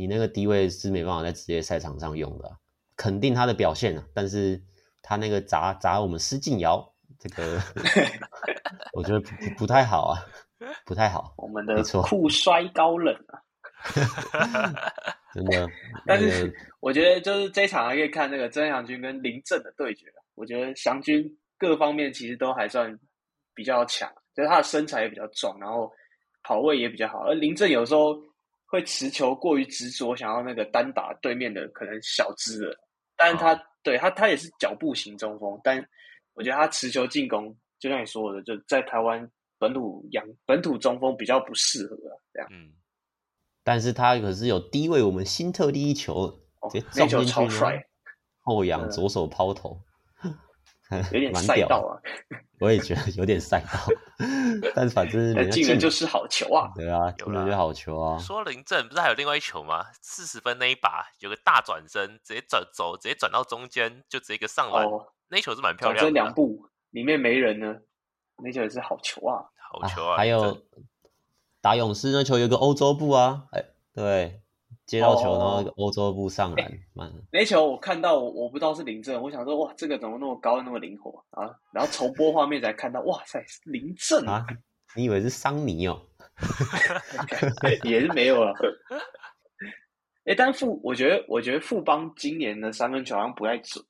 你那个低位是没办法在职业赛场上用的、啊。肯定他的表现啊，但是他那个砸砸我们施晋尧。这个 *laughs* 我觉得不不太好啊，不太好。我们的酷摔高冷啊，*laughs* 真的。*laughs* 但是我觉得就是这一场还可以看那个曾祥军跟林振的对决。我觉得祥军各方面其实都还算比较强，就是他的身材也比较壮，然后跑位也比较好。而林振有时候会持球过于执着，想要那个单打对面的可能小只的，但是他、哦、对他他也是脚步型中锋，但。我觉得他持球进攻，就像你说的，就在台湾本土养本土中锋比较不适合啊，这样。嗯。但是他可是有低位我们新特第一球，直接撞进去，超帅，后仰左手抛投，有点赛道啊。我也觉得有点赛道，*laughs* 但是反正进了就是好球啊。对啊，进了就好球啊。说林振不是还有另外一球吗？四十分那一把有个大转身，直接转走，直接转到中间，就直接一个上篮。哦那球是蛮漂亮的，这两步里面没人呢，那球也是好球啊，好球啊！还有打勇士那球有个欧洲步啊，哎，对，接到球然后欧洲步上篮，那球我看到我不知道是林振，我想说哇，这个怎么那么高那么灵活啊？然后重播画面才看到，哇塞，是林振啊！你以为是桑尼哦？*laughs* 也是没有了。哎，但富我觉得我觉得富邦今年的三分球好像不太准。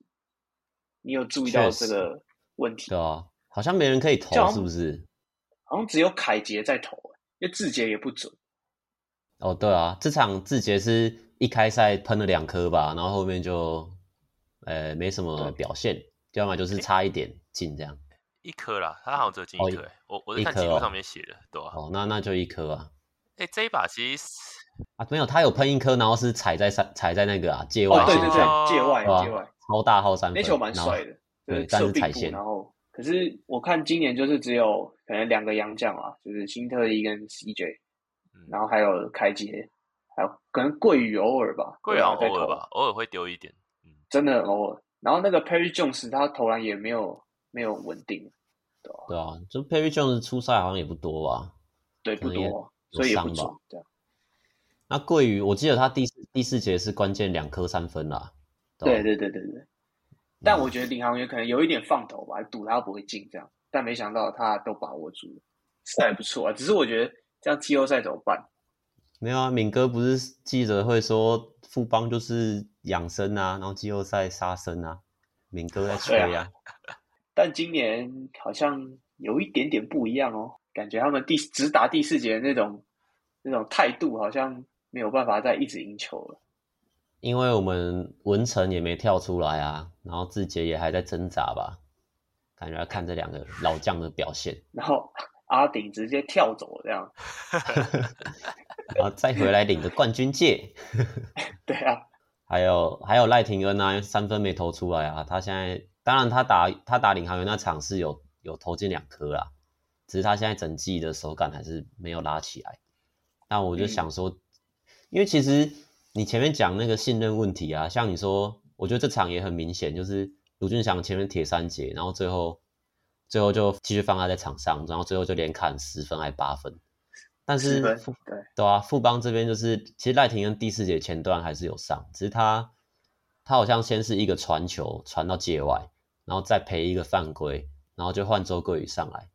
你有注意到这个问题？对啊，好像没人可以投，是不是？好像只有凯杰在投，因为志杰也不准。哦，对啊，这场志杰是一开赛喷了两颗吧，然后后面就，呃，没什么表现，要么就是差一点进这样。一颗啦，他好像只有进一颗，我我是看记录上面写的，对吧？哦，那那就一颗啊。哎，这一把其实啊，没有，他有喷一颗，然后是踩在三踩在那个啊界外，对对对，界外界外。超大号三分，那球蛮帅的，对，但是踩线。然后，可是我看今年就是只有可能两个洋将啊，就是新特利跟 CJ，然后还有凯杰，还有可能桂鱼偶尔吧，桂鱼偶尔吧，偶尔会丢一点，嗯，真的偶尔。然后那个 Perry Jones 他投篮也没有没有稳定，对吧？对啊，就 Perry Jones 出赛好像也不多吧？对，不多，所以也不准。对、啊。那桂鱼，我记得他第四第四节是关键两颗三分啦。对对对对对，但我觉得领航员可能有一点放头吧，赌他不会进这样，但没想到他都把握住了，是还不错啊。只是我觉得这样季后赛怎么办？没有啊，敏哥不是记者会说富邦就是养生啊，然后季后赛杀生啊，敏哥在吹啊。但今年好像有一点点不一样哦，感觉他们第直达第四节的那种那种态度，好像没有办法再一直赢球了。因为我们文成也没跳出来啊，然后志杰也还在挣扎吧，感觉要看这两个老将的表现。然后阿顶直接跳走这样，*laughs* 然后再回来领个冠军戒。*laughs* 对啊，还有还有赖廷恩啊，三分没投出来啊，他现在当然他打他打领航员那场是有有投进两颗啦，只是他现在整季的手感还是没有拉起来。那我就想说，嗯、因为其实你前面讲那个信任问题啊，像你说，我觉得这场也很明显，就是卢俊祥前面铁三节，然后最后。最后就继续放他在场上，然后最后就连砍十分还八分，但是对对啊，富邦这边就是其实赖廷恩第四节前段还是有上，只是他他好像先是一个传球传到界外，然后再赔一个犯规，然后就换周桂宇上来，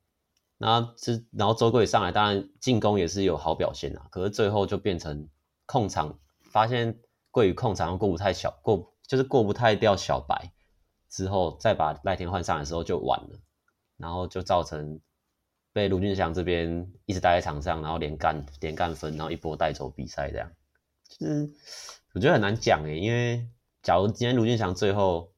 然后这然后周桂宇上来，当然进攻也是有好表现啊，可是最后就变成控场，发现桂宇控场过不太小过就是过不太掉小白，之后再把赖廷换上来的时候就晚了。然后就造成被卢俊祥这边一直待在场上，然后连干连干分，然后一波带走比赛，这样就是我觉得很难讲诶，因为假如今天卢俊祥最后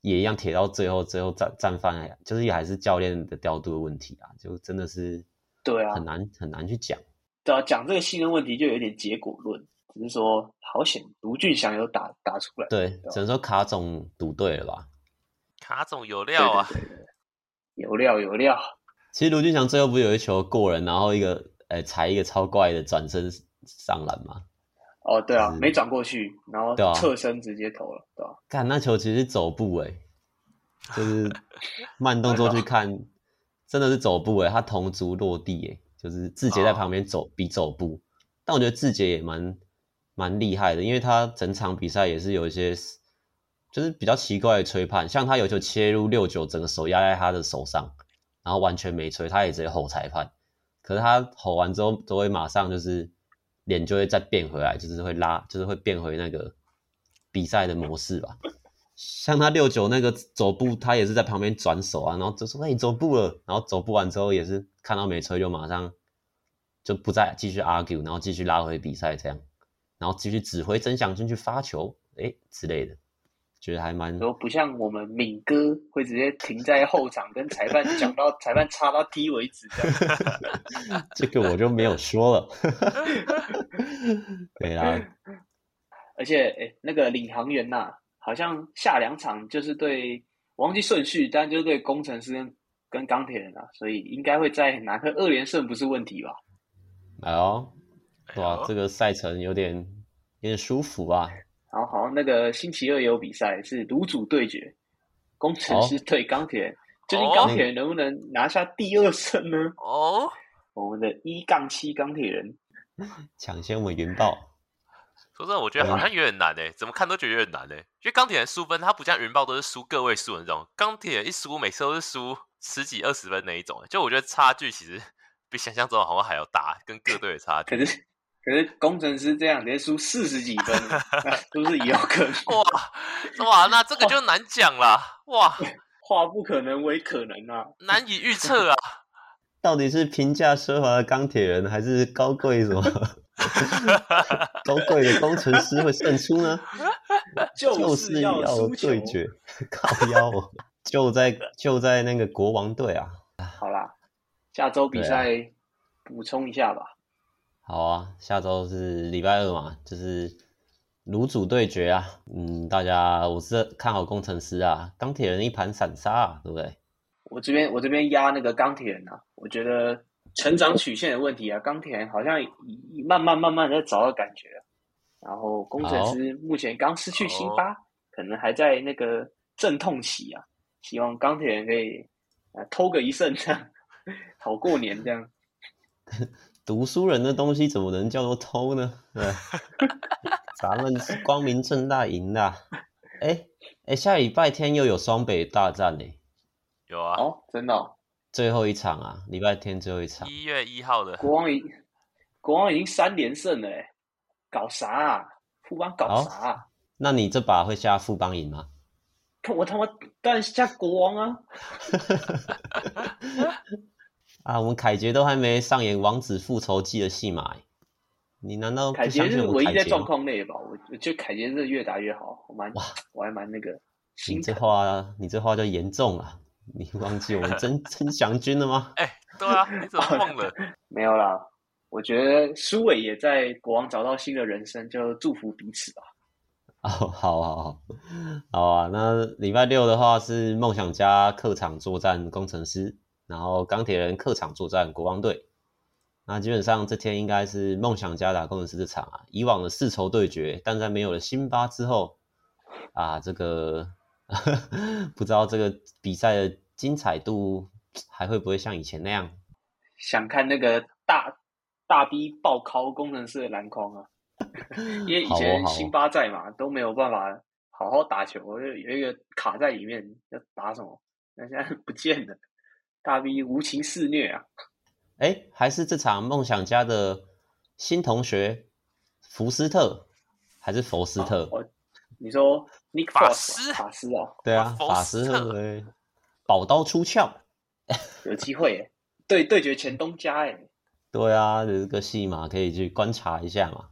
也一样铁到最后，最后战战犯，就是也还是教练的调度的问题啊，就真的是对啊，很难很难去讲。对啊，讲这个信任问题就有点结果论，只是说好险卢俊祥有打打出来，对，只能说卡总赌对了吧？卡总有料啊。对对对对有料有料，其实卢俊祥最后不是有一球过人，然后一个诶踩一个超怪的转身上篮吗？哦，对啊，没转过去，然后侧身直接投了，对吧？看那球其实是走步诶，*laughs* 就是慢动作去看，真的是走步诶，他同足落地诶，就是志杰在旁边走比走步，但我觉得志杰也蛮蛮厉害的，因为他整场比赛也是有一些。就是比较奇怪的吹判，像他有球切入六九，整个手压在他的手上，然后完全没吹，他也直接吼裁判。可是他吼完之后，都会马上就是脸就会再变回来，就是会拉，就是会变回那个比赛的模式吧。像他六九那个走步，他也是在旁边转手啊，然后就说：“哎，你走步了。”然后走步完之后，也是看到没吹，就马上就不再继续 argue，然后继续拉回比赛这样，然后继续指挥曾祥军去发球，哎之类的。觉得还蛮，都不像我们敏哥会直接停在后场跟裁判讲到 *laughs* 裁判插到踢为止这样。*laughs* 这个我就没有说了。*laughs* 对啦，而且诶那个领航员呐、啊，好像下两场就是对，忘记顺序，但就是对工程师跟钢铁人啊，所以应该会再拿个二连胜不是问题吧？哎呦，哇，这个赛程有点有点舒服啊。好好，那个星期二也有比赛，是炉主对决，工程师对钢铁人，究竟钢铁人能不能拿下第二胜呢？哦，我们的一杠七钢铁人 *laughs* 抢先我们云豹。说真的，我觉得好像有点难诶、欸，怎么看都觉得有点难诶、欸。因为钢铁人输分，他不像云豹都是输个位数的那种，钢铁人一输每次都是输十几二十分那一种，就我觉得差距其实 *laughs* 比想象中好像还要大，跟各队的差距。可是工程师这样连输四十几分，*laughs* 是不是也有可能？哇哇，那这个就难讲了。哇，化不可能为可能啊，难以预测啊。*laughs* 到底是平价奢华的钢铁人，还是高贵什么 *laughs* 高贵的工程师会胜出呢？就是要对决，靠腰，就在就在那个国王队啊。好啦，下周比赛补充一下吧。好啊，下周是礼拜二嘛，就是炉主对决啊。嗯，大家我是看好工程师啊，钢铁人一盘散沙啊，对不对？我这边我这边压那个钢铁人啊，我觉得成长曲线的问题啊，钢铁人好像慢慢慢慢在找到感觉，然后工程师目前刚失去辛巴，可能还在那个阵痛期啊。希望钢铁人可以啊偷个一胜，这 *laughs* 样好过年这样。*laughs* 读书人的东西怎么能叫做偷呢？*laughs* 对，咱们是光明正大赢的。哎、欸、哎、欸，下礼拜天又有双北大战呢。有啊，哦，真的、哦，最后一场啊，礼拜天最后一场，一月一号的。国王已国王已经三连胜了，哎，搞啥啊？富邦搞啥、啊哦？那你这把会下富邦赢吗？看我他妈当然下国王啊！*laughs* 啊，我们凯杰都还没上演《王子复仇记》的戏码，你难道凯杰是唯一在状况内吧？我我觉得凯杰是越打越好，我蛮哇，我还蛮那个。你这话，你这话就严重了。你忘记我们曾曾 *laughs* 祥军了吗？*laughs* 哎、欸，对啊，你怎么忘了？*laughs* 没有啦，我觉得苏伟也在国王找到新的人生，就祝福彼此吧。哦，好好好，好啊。那礼拜六的话是梦想家客场作战攻城狮，然后钢铁人客场作战国王队。那基本上这天应该是梦想家打工程师这场啊。以往的世仇对决，但在没有了辛巴之后啊，这个 *laughs* 不知道这个比赛的精彩度还会不会像以前那样？想看那个大大逼爆尻工程师的篮筐啊！*laughs* 因为以前辛巴在嘛，都没有办法好好打球，就有一个卡在里面要打什么，那现在 *laughs* 不见了，大 V 无情肆虐啊！哎，还是这场梦想家的新同学福斯特，还是佛斯特？哦、你说法斯？法斯啊？对啊，法斯特对，宝刀出鞘，*laughs* 有机会对对决前东家哎，对啊，有这个戏码可以去观察一下嘛。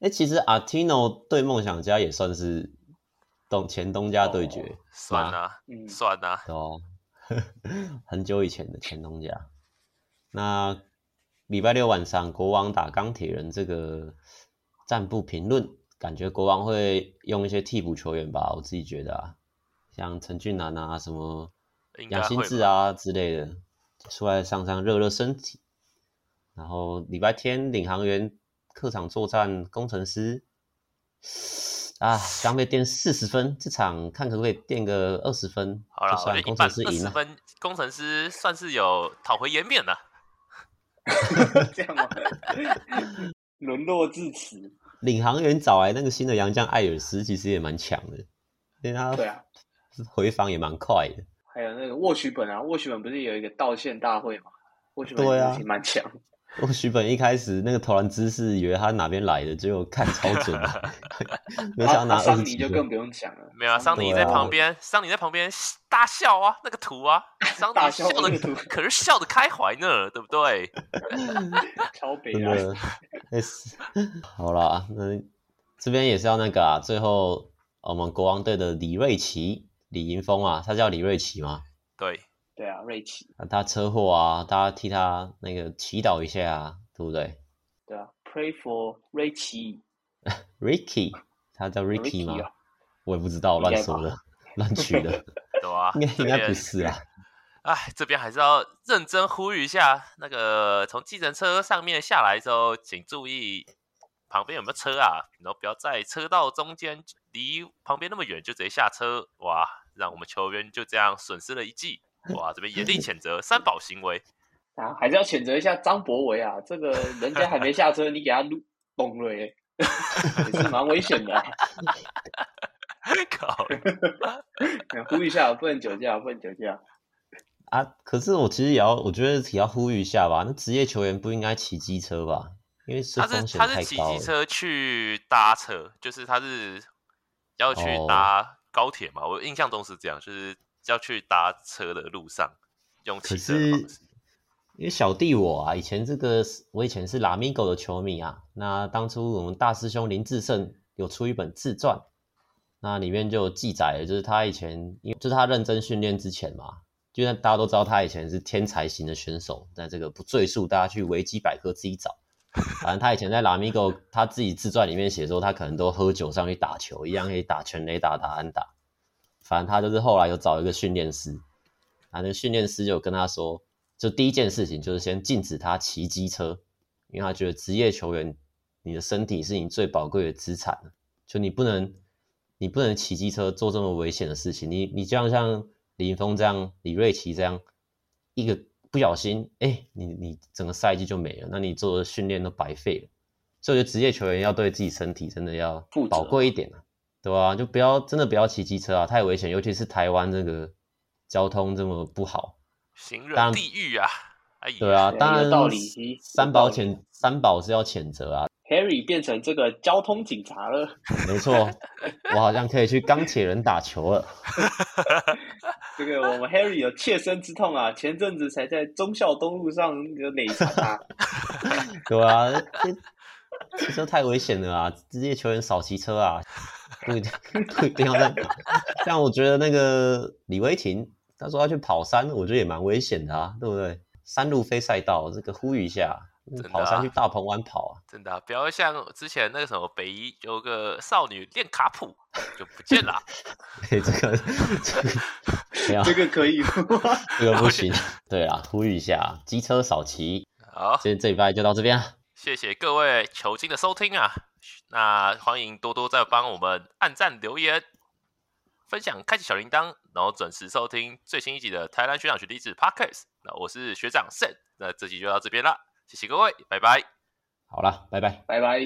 哎，其实阿提诺对梦想家也算是东前东家对决，哦、算啊，嗯，算啊，哦，很久以前的前东家。那礼拜六晚上国王打钢铁人这个暂不评论，感觉国王会用一些替补球员吧？我自己觉得啊，像陈俊南啊、什么杨新志啊之类的，出来上上热热身体。然后礼拜天领航员客场作战攻城狮，啊，刚被垫四十分，这场看可不可以垫个二十分？好了，我觉得一半二十分，工程师算是有讨回颜面了。*laughs* 这样吗？*laughs* 沦落至此。领航员找来那个新的洋将艾尔斯，其实也蛮强的，因为他对啊，回防也蛮快的。还有那个沃许本啊，沃许本不是有一个道歉大会嘛？沃许本也蛮强。我许本一开始那个投篮姿势，以为他哪边来的，结果看超准，*laughs* 没想到拿桑尼就更不用讲了。没有啊，桑尼在旁边，桑尼在旁边大笑啊，那个图啊，桑尼笑的图，可是笑得开怀呢，对不对？*laughs* 超悲哀。好啦，那这边也是要那个啊，最后我们国王队的李瑞奇，李银峰啊，他叫李瑞奇吗？对。对啊，瑞奇，他车祸啊，大家替他那个祈祷一下啊，对不对？对啊，Pray for Ricky，Ricky，*laughs* 他叫 Ricky 吗？啊、我也不知道，乱说的，*laughs* 乱取的，*laughs* 对啊，应该应该不是啊。哎，这边还是要认真呼吁一下，那个从计程车上面下来之后，请注意旁边有没有车啊，然后不要在车道中间离旁边那么远就直接下车，哇，让我们球员就这样损失了一记。哇，这边严厉谴责三宝行为 *laughs* 啊，还是要谴责一下张博维啊！这个人家还没下车，*laughs* 你给他撸崩了，也是蛮危险的、*laughs* 啊。靠！呼吁一下，不能酒驾，不能酒驾啊！可是我其实也要，我觉得也要呼吁一下吧。那职业球员不应该骑机车吧？因为是风险太高了。他是他是骑机车去搭车，就是他是要去搭高铁嘛？哦、我印象中是这样，就是。要去搭车的路上用骑车的方式，因为小弟我啊，以前这个我以前是拉米狗的球迷啊。那当初我们大师兄林志胜有出一本自传，那里面就有记载了，就是他以前，因为就是他认真训练之前嘛，就像大家都知道他以前是天才型的选手，但这个不赘述，大家去维基百科自己找。反正他以前在拉米狗，他自己自传里面写说，他可能都喝酒上去打球，一样可以打全垒打、打安打。反正他就是后来有找一个训练师，啊，那个训练师就跟他说，就第一件事情就是先禁止他骑机车，因为他觉得职业球员，你的身体是你最宝贵的资产，就你不能，你不能骑机车做这么危险的事情，你你就像像李盈峰这样，李瑞奇这样，一个不小心，哎、欸，你你整个赛季就没了，那你做的训练都白费了，所以我觉得职业球员要对自己身体真的要宝贵一点啊。对啊，就不要真的不要骑机车啊，太危险，尤其是台湾这个交通这么不好，行人地狱啊！哎，对啊，当然道理，三宝谴三宝是要谴责啊。Harry 变成这个交通警察了，没错，我好像可以去钢铁人打球了。*laughs* 这个我们 Harry 有切身之痛啊，前阵子才在忠孝东路上有累惨他。*laughs* 对啊，骑车太危险了啊！职业球员少骑车啊。不一定，*laughs* 不一定要这样。像我觉得那个李维霆他说要去跑山，我觉得也蛮危险的啊，对不对？山路非赛道，这个呼吁一下。跑山去大鹏湾跑啊！真的、啊，不要像之前那个什么北一有个少女练卡普就不见了。这个这个，*laughs* 这个可以吗？这个不行。对啊，呼吁一下，机车少骑。好，今天这礼拜就到这边，谢谢各位球精的收听啊！那欢迎多多再帮我们按赞、留言、分享、开启小铃铛，然后准时收听最新一集的台湾学长学弟子 Podcast。那我是学长 Sen，那这集就到这边了。谢谢各位，拜拜。好了，拜拜，拜拜。